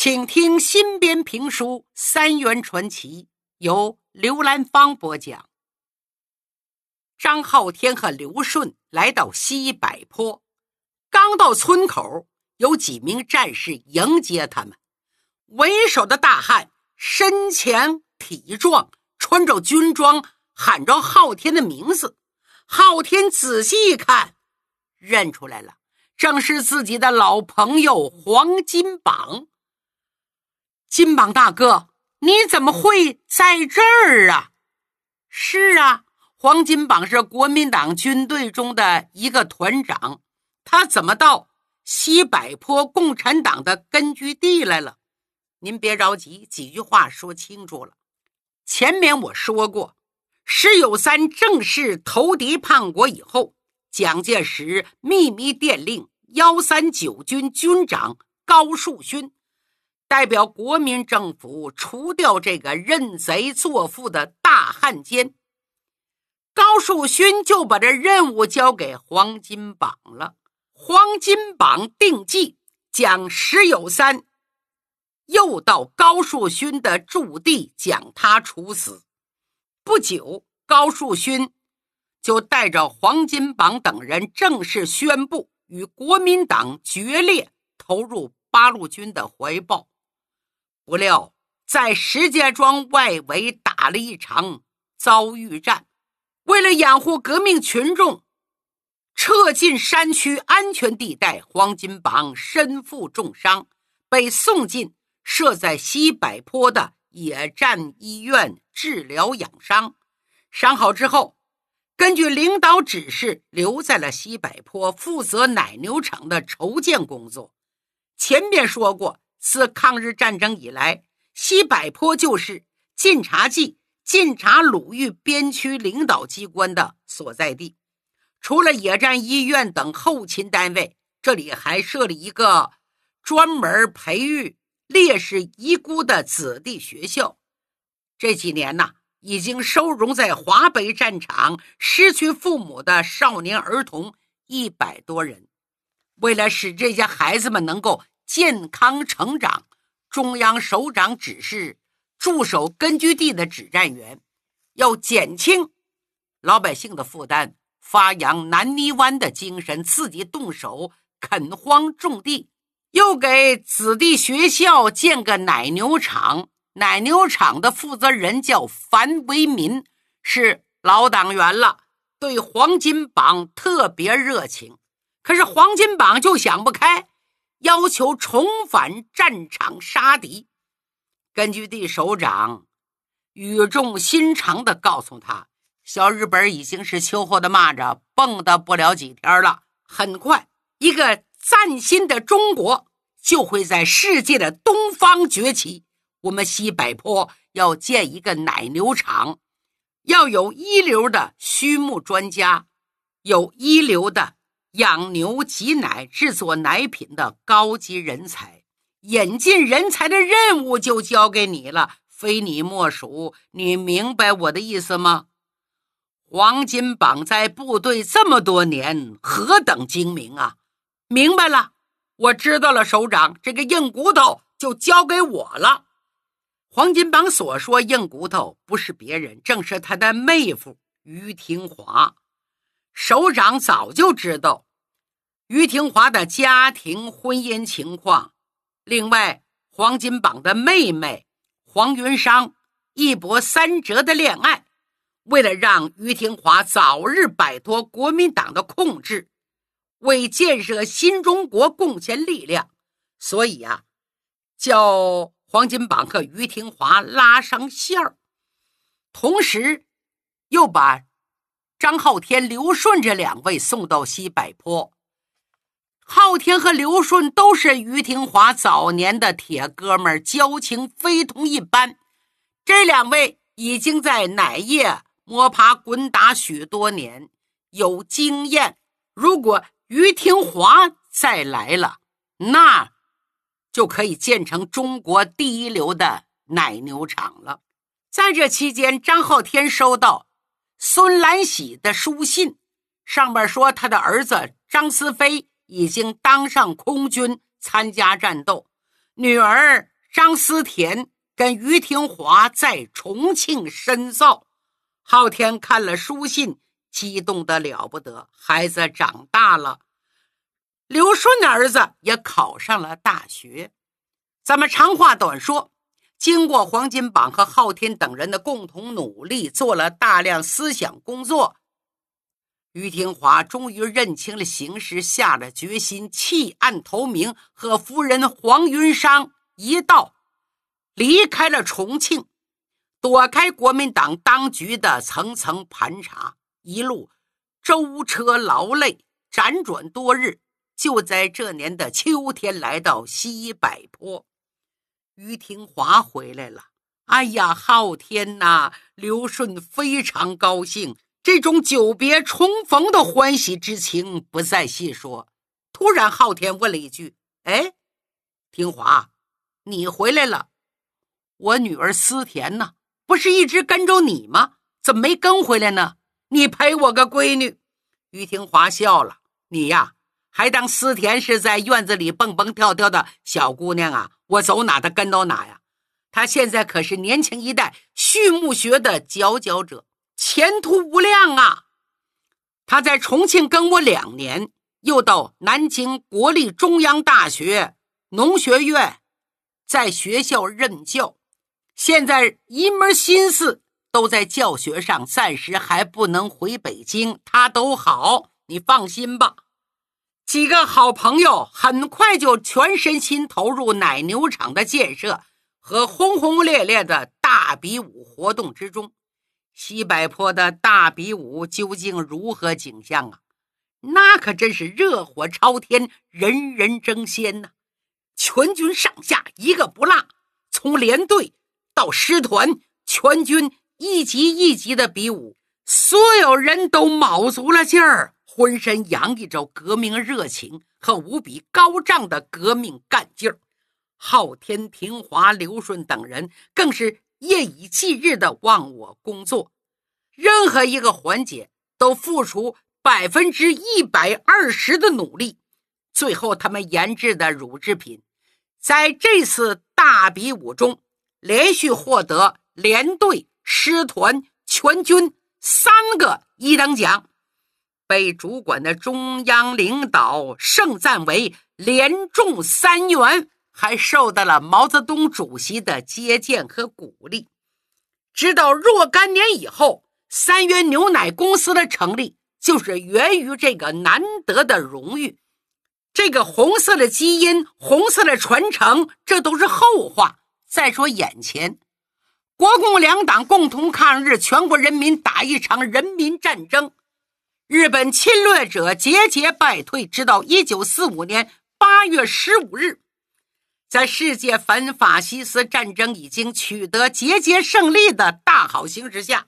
请听新编评书《三元传奇》，由刘兰芳播讲。张浩天和刘顺来到西柏坡，刚到村口，有几名战士迎接他们。为首的大汉身强体壮，穿着军装，喊着浩天的名字。浩天仔细一看，认出来了，正是自己的老朋友黄金榜。金榜大哥，你怎么会在这儿啊？是啊，黄金榜是国民党军队中的一个团长，他怎么到西柏坡共产党的根据地来了？您别着急，几句话说清楚了。前面我说过，石友三正式投敌叛国以后，蒋介石秘密电令幺三九军军长高树勋。代表国民政府除掉这个认贼作父的大汉奸，高树勋就把这任务交给黄金榜了。黄金榜定计将石友三又到高树勋的驻地将他处死。不久，高树勋就带着黄金榜等人正式宣布与国民党决裂，投入八路军的怀抱。不料，在石家庄外围打了一场遭遇战，为了掩护革命群众撤进山区安全地带，黄金榜身负重伤，被送进设在西柏坡的野战医院治疗养伤。伤好之后，根据领导指示，留在了西柏坡，负责奶牛场的筹建工作。前面说过。自抗日战争以来，西柏坡就是晋察冀晋察鲁豫边区领导机关的所在地。除了野战医院等后勤单位，这里还设立一个专门培育烈士遗孤的子弟学校。这几年呐，已经收容在华北战场失去父母的少年儿童一百多人。为了使这些孩子们能够。健康成长，中央首长指示驻守根据地的指战员要减轻老百姓的负担，发扬南泥湾的精神，自己动手垦荒种地，又给子弟学校建个奶牛场。奶牛场的负责人叫樊为民，是老党员了，对黄金榜特别热情。可是黄金榜就想不开。要求重返战场杀敌，根据地首长语重心长地告诉他：“小日本已经是秋后的蚂蚱，蹦跶不了几天了。很快，一个崭新的中国就会在世界的东方崛起。我们西柏坡要建一个奶牛场，要有一流的畜牧专家，有一流的。”养牛挤奶、制作奶品的高级人才，引进人才的任务就交给你了，非你莫属。你明白我的意思吗？黄金榜在部队这么多年，何等精明啊！明白了，我知道了，首长，这个硬骨头就交给我了。黄金榜所说硬骨头，不是别人，正是他的妹夫于廷华。首长早就知道于廷华的家庭婚姻情况，另外黄金榜的妹妹黄云裳一波三折的恋爱，为了让于廷华早日摆脱国民党的控制，为建设新中国贡献力量，所以啊，叫黄金榜和于廷华拉上线儿，同时又把。张浩天、刘顺这两位送到西柏坡。浩天和刘顺都是于廷华早年的铁哥们儿，交情非同一般。这两位已经在奶业摸爬滚打许多年，有经验。如果于廷华再来了，那就可以建成中国第一流的奶牛场了。在这期间，张浩天收到。孙兰喜的书信上面说，他的儿子张思飞已经当上空军参加战斗，女儿张思甜跟于廷华在重庆深造。昊天看了书信，激动的了不得。孩子长大了，刘顺的儿子也考上了大学。咱们长话短说，经过黄金榜和昊天等人的共同努力，做了大量思想工作。于廷华终于认清了形势，下了决心弃暗投明，和夫人黄云裳一道离开了重庆。躲开国民党当局的层层盘查，一路舟车劳累，辗转多日，就在这年的秋天来到西柏坡。于廷华回来了，哎呀，昊天呐！刘顺非常高兴，这种久别重逢的欢喜之情不再细说。突然，昊天问了一句：“哎，廷华，你回来了？我女儿思甜呢？”不是一直跟着你吗？怎么没跟回来呢？你陪我个闺女。于廷华笑了。你呀，还当思甜是在院子里蹦蹦跳跳的小姑娘啊？我走哪他跟到哪呀。他现在可是年轻一代畜牧学的佼佼者，前途无量啊。他在重庆跟我两年，又到南京国立中央大学农学院，在学校任教。现在一门心思都在教学上，暂时还不能回北京。他都好，你放心吧。几个好朋友很快就全身心投入奶牛场的建设和轰轰烈烈的大比武活动之中。西柏坡的大比武究竟如何景象啊？那可真是热火朝天，人人争先呐！全军上下一个不落，从连队。到师团，全军一级一级的比武，所有人都卯足了劲儿，浑身洋溢着革命热情和无比高涨的革命干劲儿。昊天、平华、刘顺等人更是夜以继日的忘我工作，任何一个环节都付出百分之一百二十的努力。最后，他们研制的乳制品，在这次大比武中。连续获得连队、师团、全军三个一等奖，被主管的中央领导盛赞为连中三元，还受到了毛泽东主席的接见和鼓励。直到若干年以后，三元牛奶公司的成立，就是源于这个难得的荣誉。这个红色的基因，红色的传承，这都是后话。再说眼前，国共两党共同抗日，全国人民打一场人民战争，日本侵略者节节败退，直到一九四五年八月十五日，在世界反法西斯战争已经取得节节胜利的大好形势下，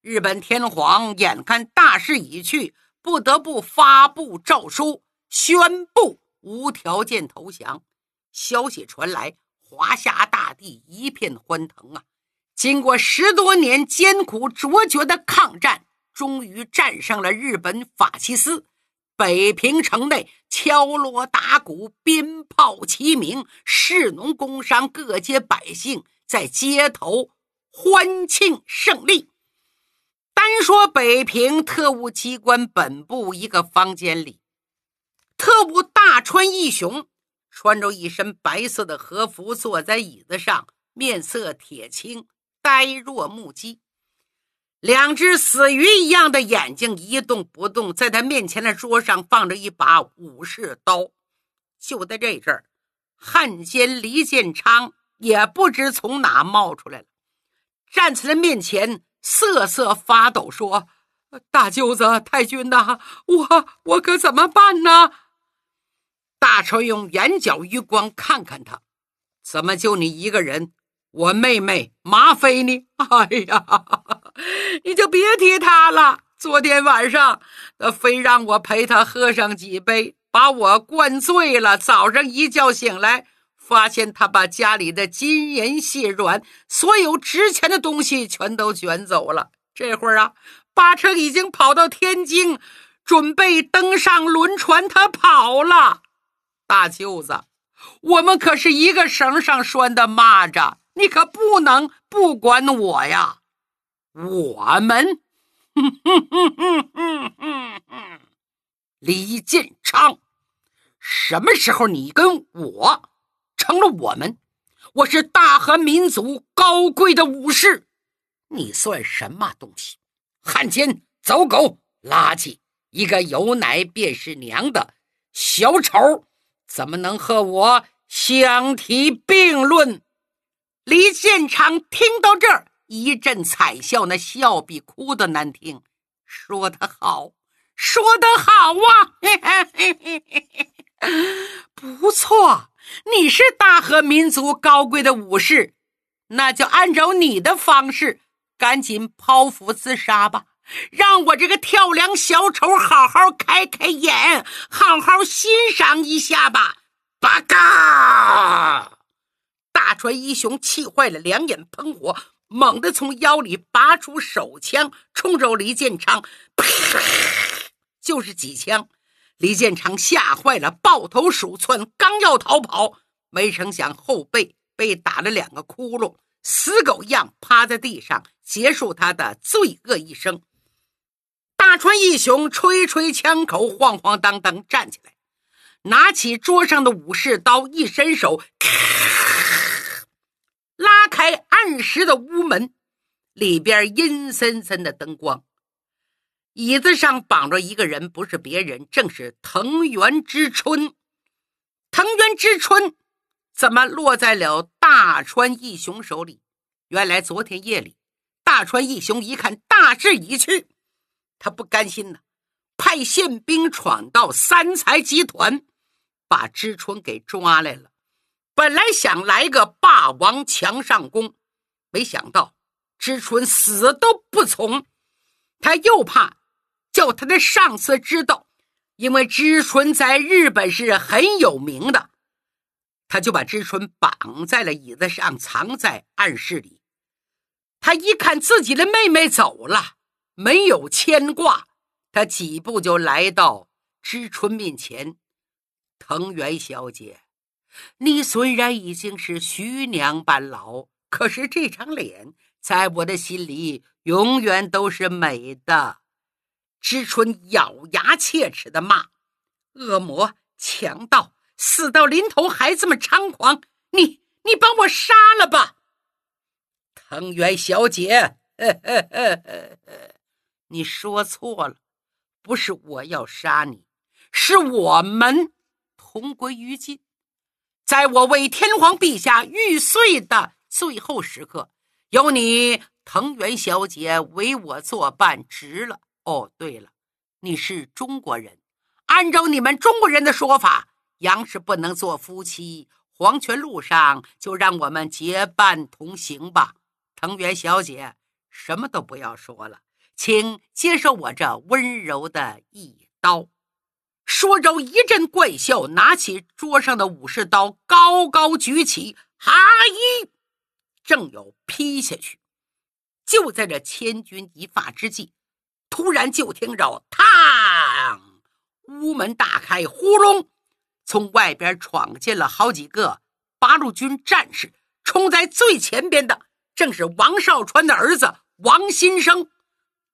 日本天皇眼看大势已去，不得不发布诏书，宣布无条件投降。消息传来。华夏大地一片欢腾啊！经过十多年艰苦卓绝的抗战，终于战胜了日本法西斯。北平城内敲锣打鼓，鞭炮齐鸣，士农工商各界百姓在街头欢庆胜利。单说北平特务机关本部一个房间里，特务大川义雄。穿着一身白色的和服，坐在椅子上，面色铁青，呆若木鸡，两只死鱼一样的眼睛一动不动。在他面前的桌上放着一把武士刀。就在这阵儿，汉奸黎建昌也不知从哪冒出来了，站在他面前，瑟瑟发抖，说：“大舅子，太君呐，我我可怎么办呢？”大川用眼角余光看看他，怎么就你一个人？我妹妹马飞呢？哎呀，你就别提他了。昨天晚上，他非让我陪他喝上几杯，把我灌醉了。早上一觉醒来，发现他把家里的金银细软、所有值钱的东西全都卷走了。这会儿啊，八成已经跑到天津，准备登上轮船，他跑了。大舅子，我们可是一个绳上拴的蚂蚱，你可不能不管我呀！我们，哼哼哼哼哼哼哼，李建昌，什么时候你跟我成了我们？我是大和民族高贵的武士，你算什么东西？汉奸、走狗、垃圾！一个有奶便是娘的小丑，怎么能和我相提并论？李建昌听到这儿，一阵惨笑，那笑比哭的难听。说得好，说得好啊！不错，你是大和民族高贵的武士，那就按照你的方式，赶紧剖腹自杀吧。让我这个跳梁小丑好好开开眼，好好欣赏一下吧！八嘎！大川一雄气坏了，两眼喷火，猛地从腰里拔出手枪，冲着李建昌，啪，就是几枪。李建昌吓坏了，抱头鼠窜，刚要逃跑，没成想后背被打了两个窟窿，死狗一样趴在地上，结束他的罪恶一生。大川义雄吹吹枪口，晃晃荡荡站起来，拿起桌上的武士刀，一伸手，咔暗室的屋门，里边阴森森的灯光，椅子上绑着一个人，不是别人，正是藤原之春。藤原之春怎么落在了大川义雄手里？原来昨天夜里，大川义雄一看大势已去。他不甘心呢，派宪兵闯到三才集团，把知春给抓来了。本来想来个霸王强上弓，没想到知春死都不从。他又怕叫他的上司知道，因为知春在日本是很有名的，他就把知春绑在了椅子上，藏在暗室里。他一看自己的妹妹走了。没有牵挂，他几步就来到知春面前。藤原小姐，你虽然已经是徐娘半老，可是这张脸在我的心里永远都是美的。知春咬牙切齿的骂：“恶魔、强盗，死到临头还这么猖狂！你，你把我杀了吧！”藤原小姐，呵呵呵呵呵。你说错了，不是我要杀你，是我们同归于尽。在我为天皇陛下玉碎的最后时刻，有你藤原小姐为我作伴，值了。哦，对了，你是中国人，按照你们中国人的说法，杨氏不能做夫妻，黄泉路上就让我们结伴同行吧。藤原小姐，什么都不要说了。请接受我这温柔的一刀。说着一阵怪笑，拿起桌上的武士刀，高高举起，哈一，正要劈下去。就在这千钧一发之际，突然就听着“嘡”，屋门大开，呼隆，从外边闯进了好几个八路军战士。冲在最前边的正是王少川的儿子王新生。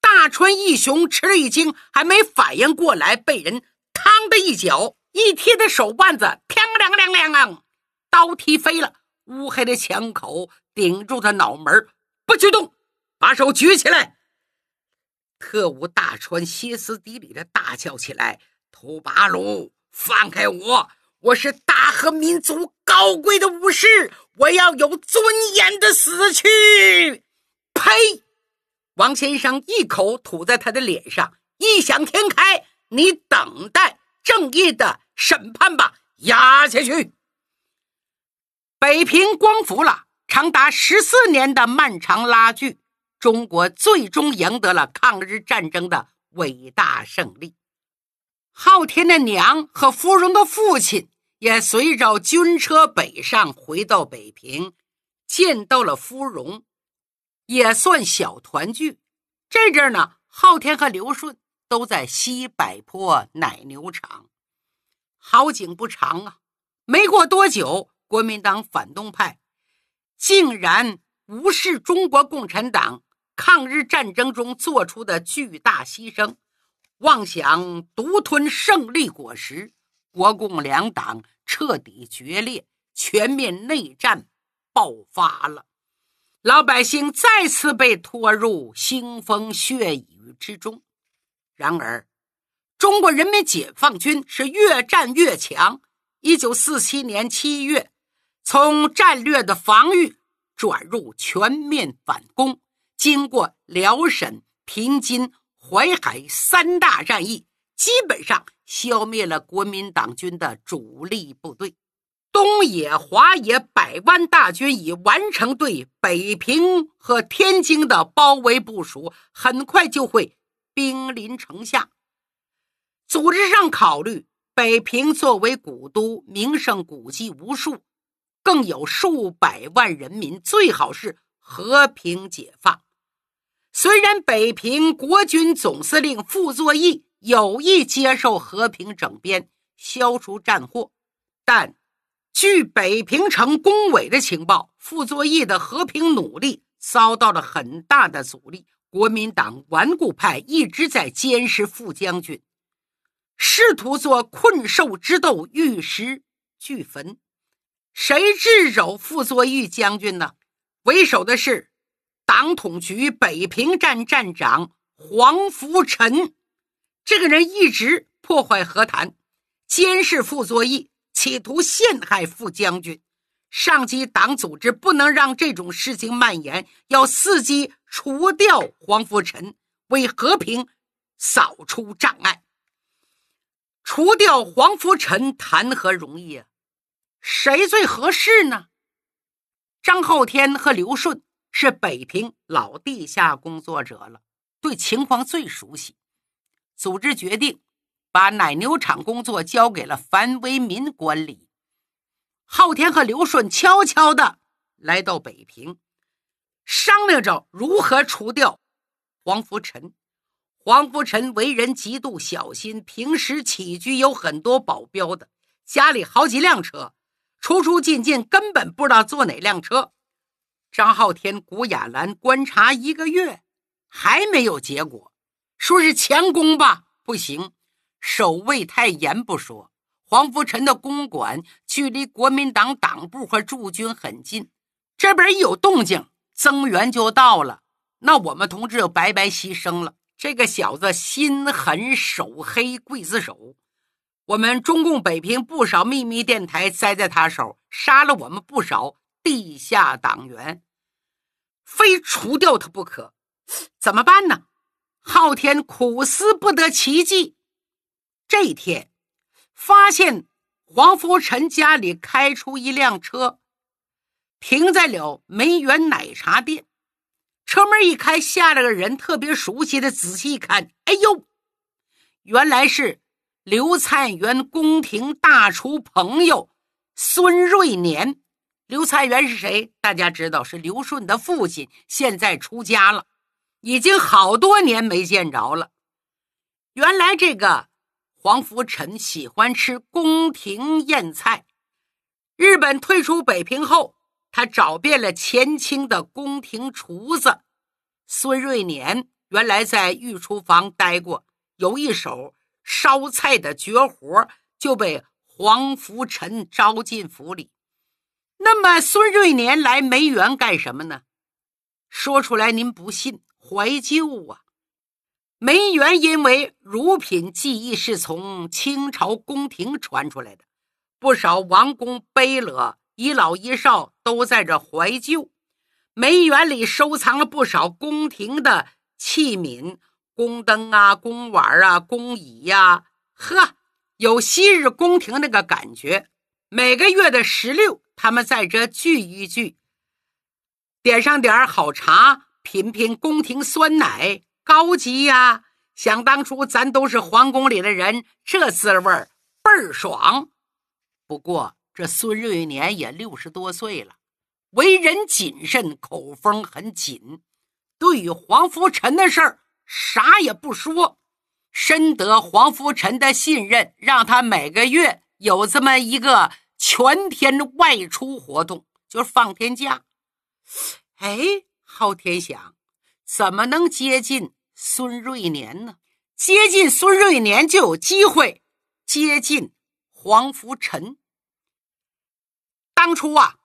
大川义雄吃了一惊，还没反应过来，被人“嘡”的一脚一踢的手腕子，砰亮亮亮，刀踢飞了。乌黑的枪口顶住他脑门，不许动，把手举起来。特务大川歇斯底里的大叫起来：“土八路，放开我！我是大和民族高贵的武士，我要有尊严的死去！”呸！王先生一口吐在他的脸上，异想天开，你等待正义的审判吧，压下去。北平光复了，长达十四年的漫长拉锯，中国最终赢得了抗日战争的伟大胜利。昊天的娘和芙蓉的父亲也随着军车北上，回到北平，见到了芙蓉。也算小团聚。这阵呢，昊天和刘顺都在西柏坡奶牛场。好景不长啊，没过多久，国民党反动派竟然无视中国共产党抗日战争中做出的巨大牺牲，妄想独吞胜利果实，国共两党彻底决裂，全面内战爆发了。老百姓再次被拖入腥风血雨之中。然而，中国人民解放军是越战越强。一九四七年七月，从战略的防御转入全面反攻。经过辽沈、平津、淮海三大战役，基本上消灭了国民党军的主力部队。东野、华野百万大军已完成对北平和天津的包围部署，很快就会兵临城下。组织上考虑。北平作为古都，名胜古迹无数，更有数百万人民，最好是和平解放。虽然北平国军总司令傅作义有意接受和平整编，消除战祸，但据北平城工委的情报，傅作义的和平努力遭到了很大的阻力。国民党顽固派一直在监视傅将军。试图做困兽之斗，玉石俱焚。谁制肘傅作义将军呢？为首的是党统局北平站站长黄福臣。这个人一直破坏和谈，监视傅作义，企图陷害傅将军。上级党组织不能让这种事情蔓延，要伺机除掉黄福臣，为和平扫除障碍。除掉黄福臣谈何容易啊？谁最合适呢？张浩天和刘顺是北平老地下工作者了，对情况最熟悉。组织决定把奶牛场工作交给了樊为民管理。浩天和刘顺悄悄地来到北平，商量着如何除掉黄福臣。黄福臣为人极度小心，平时起居有很多保镖的，家里好几辆车，出出进进根本不知道坐哪辆车。张浩天、古雅兰观察一个月，还没有结果，说是强攻吧，不行，守卫太严不说，黄福臣的公馆距离国民党党部和驻军很近，这边一有动静，增援就到了，那我们同志就白白牺牲了。这个小子心狠手黑，刽子手。我们中共北平不少秘密电台栽在他手，杀了我们不少地下党员，非除掉他不可。怎么办呢？昊天苦思不得其计。这一天，发现黄福臣家里开出一辆车，停在了梅园奶茶店。车门一开，下来个人，特别熟悉的。仔细一看，哎呦，原来是刘灿元宫廷大厨朋友孙瑞年。刘灿元是谁？大家知道，是刘顺的父亲。现在出家了，已经好多年没见着了。原来这个黄福臣喜欢吃宫廷宴菜。日本退出北平后，他找遍了前清的宫廷厨子。孙瑞年原来在御厨房待过，有一手烧菜的绝活，就被黄福臣招进府里。那么孙瑞年来梅园干什么呢？说出来您不信，怀旧啊！梅园因为乳品技艺是从清朝宫廷传出来的，不少王公贝勒、一老一少都在这怀旧。梅园里收藏了不少宫廷的器皿，宫灯啊、宫碗啊、宫椅呀，呵，有昔日宫廷那个感觉。每个月的十六，他们在这聚一聚，点上点好茶，品品宫廷酸奶，高级呀！想当初咱都是皇宫里的人，这滋味倍儿爽。不过这孙瑞年也六十多岁了。为人谨慎，口风很紧。对于黄福臣的事儿，啥也不说。深得黄福臣的信任，让他每个月有这么一个全天外出活动，就是放天假。哎，昊天想，怎么能接近孙瑞年呢？接近孙瑞年就有机会接近黄福臣。当初啊，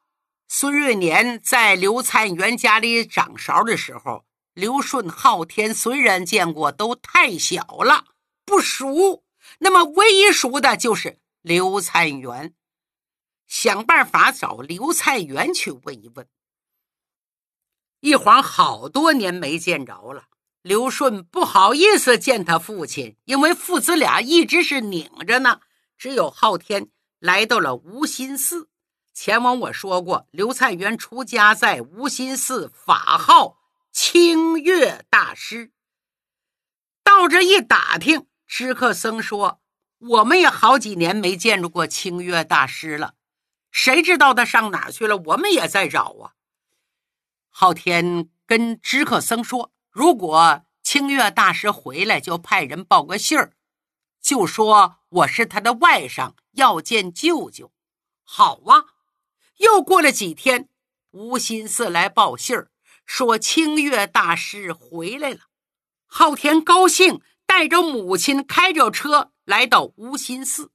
孙瑞年在刘灿元家里掌勺的时候，刘顺、昊天虽然见过，都太小了，不熟。那么唯一熟的就是刘灿元，想办法找刘灿元去问一问。一晃好多年没见着了，刘顺不好意思见他父亲，因为父子俩一直是拧着呢。只有昊天来到了无心寺，前往我说过，刘灿元出家在无心寺，法号清月大师。到这一打听。知客僧说：“我们也好几年没见着过清月大师了，谁知道他上哪去了？我们也在找啊。”昊天跟知客僧说：“如果清月大师回来，就派人报个信儿，就说我是他的外甥，要见舅舅。”好啊！又过了几天，无心寺来报信儿，说清月大师回来了。昊天高兴。带着母亲开着车来到无心寺，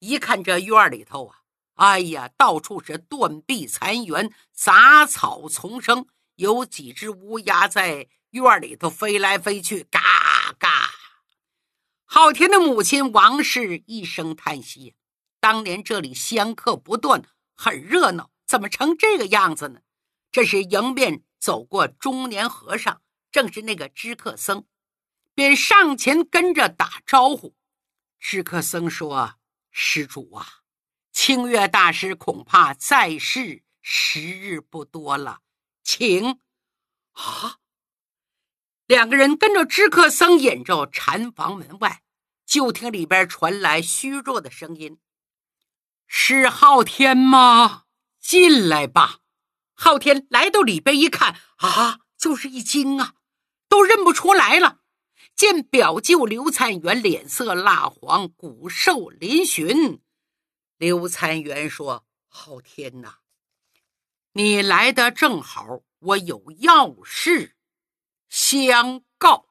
一看这院里头啊，哎呀，到处是断壁残垣，杂草丛生，有几只乌鸦在院里头飞来飞去，嘎嘎。昊天的母亲王氏一声叹息：当年这里香客不断，很热闹，怎么成这个样子呢？这是迎面走过中年和尚，正是那个知客僧。便上前跟着打招呼。知客僧说：“施主啊，清月大师恐怕在世时日不多了，请。”啊！两个人跟着知客僧引着禅房门外，就听里边传来虚弱的声音：“是昊天吗？进来吧。”昊天来到里边一看，啊，就是一惊啊，都认不出来了。见表舅刘参元脸色蜡黄，骨瘦嶙峋。刘参元说：“昊天呐，你来的正好，我有要事相告。”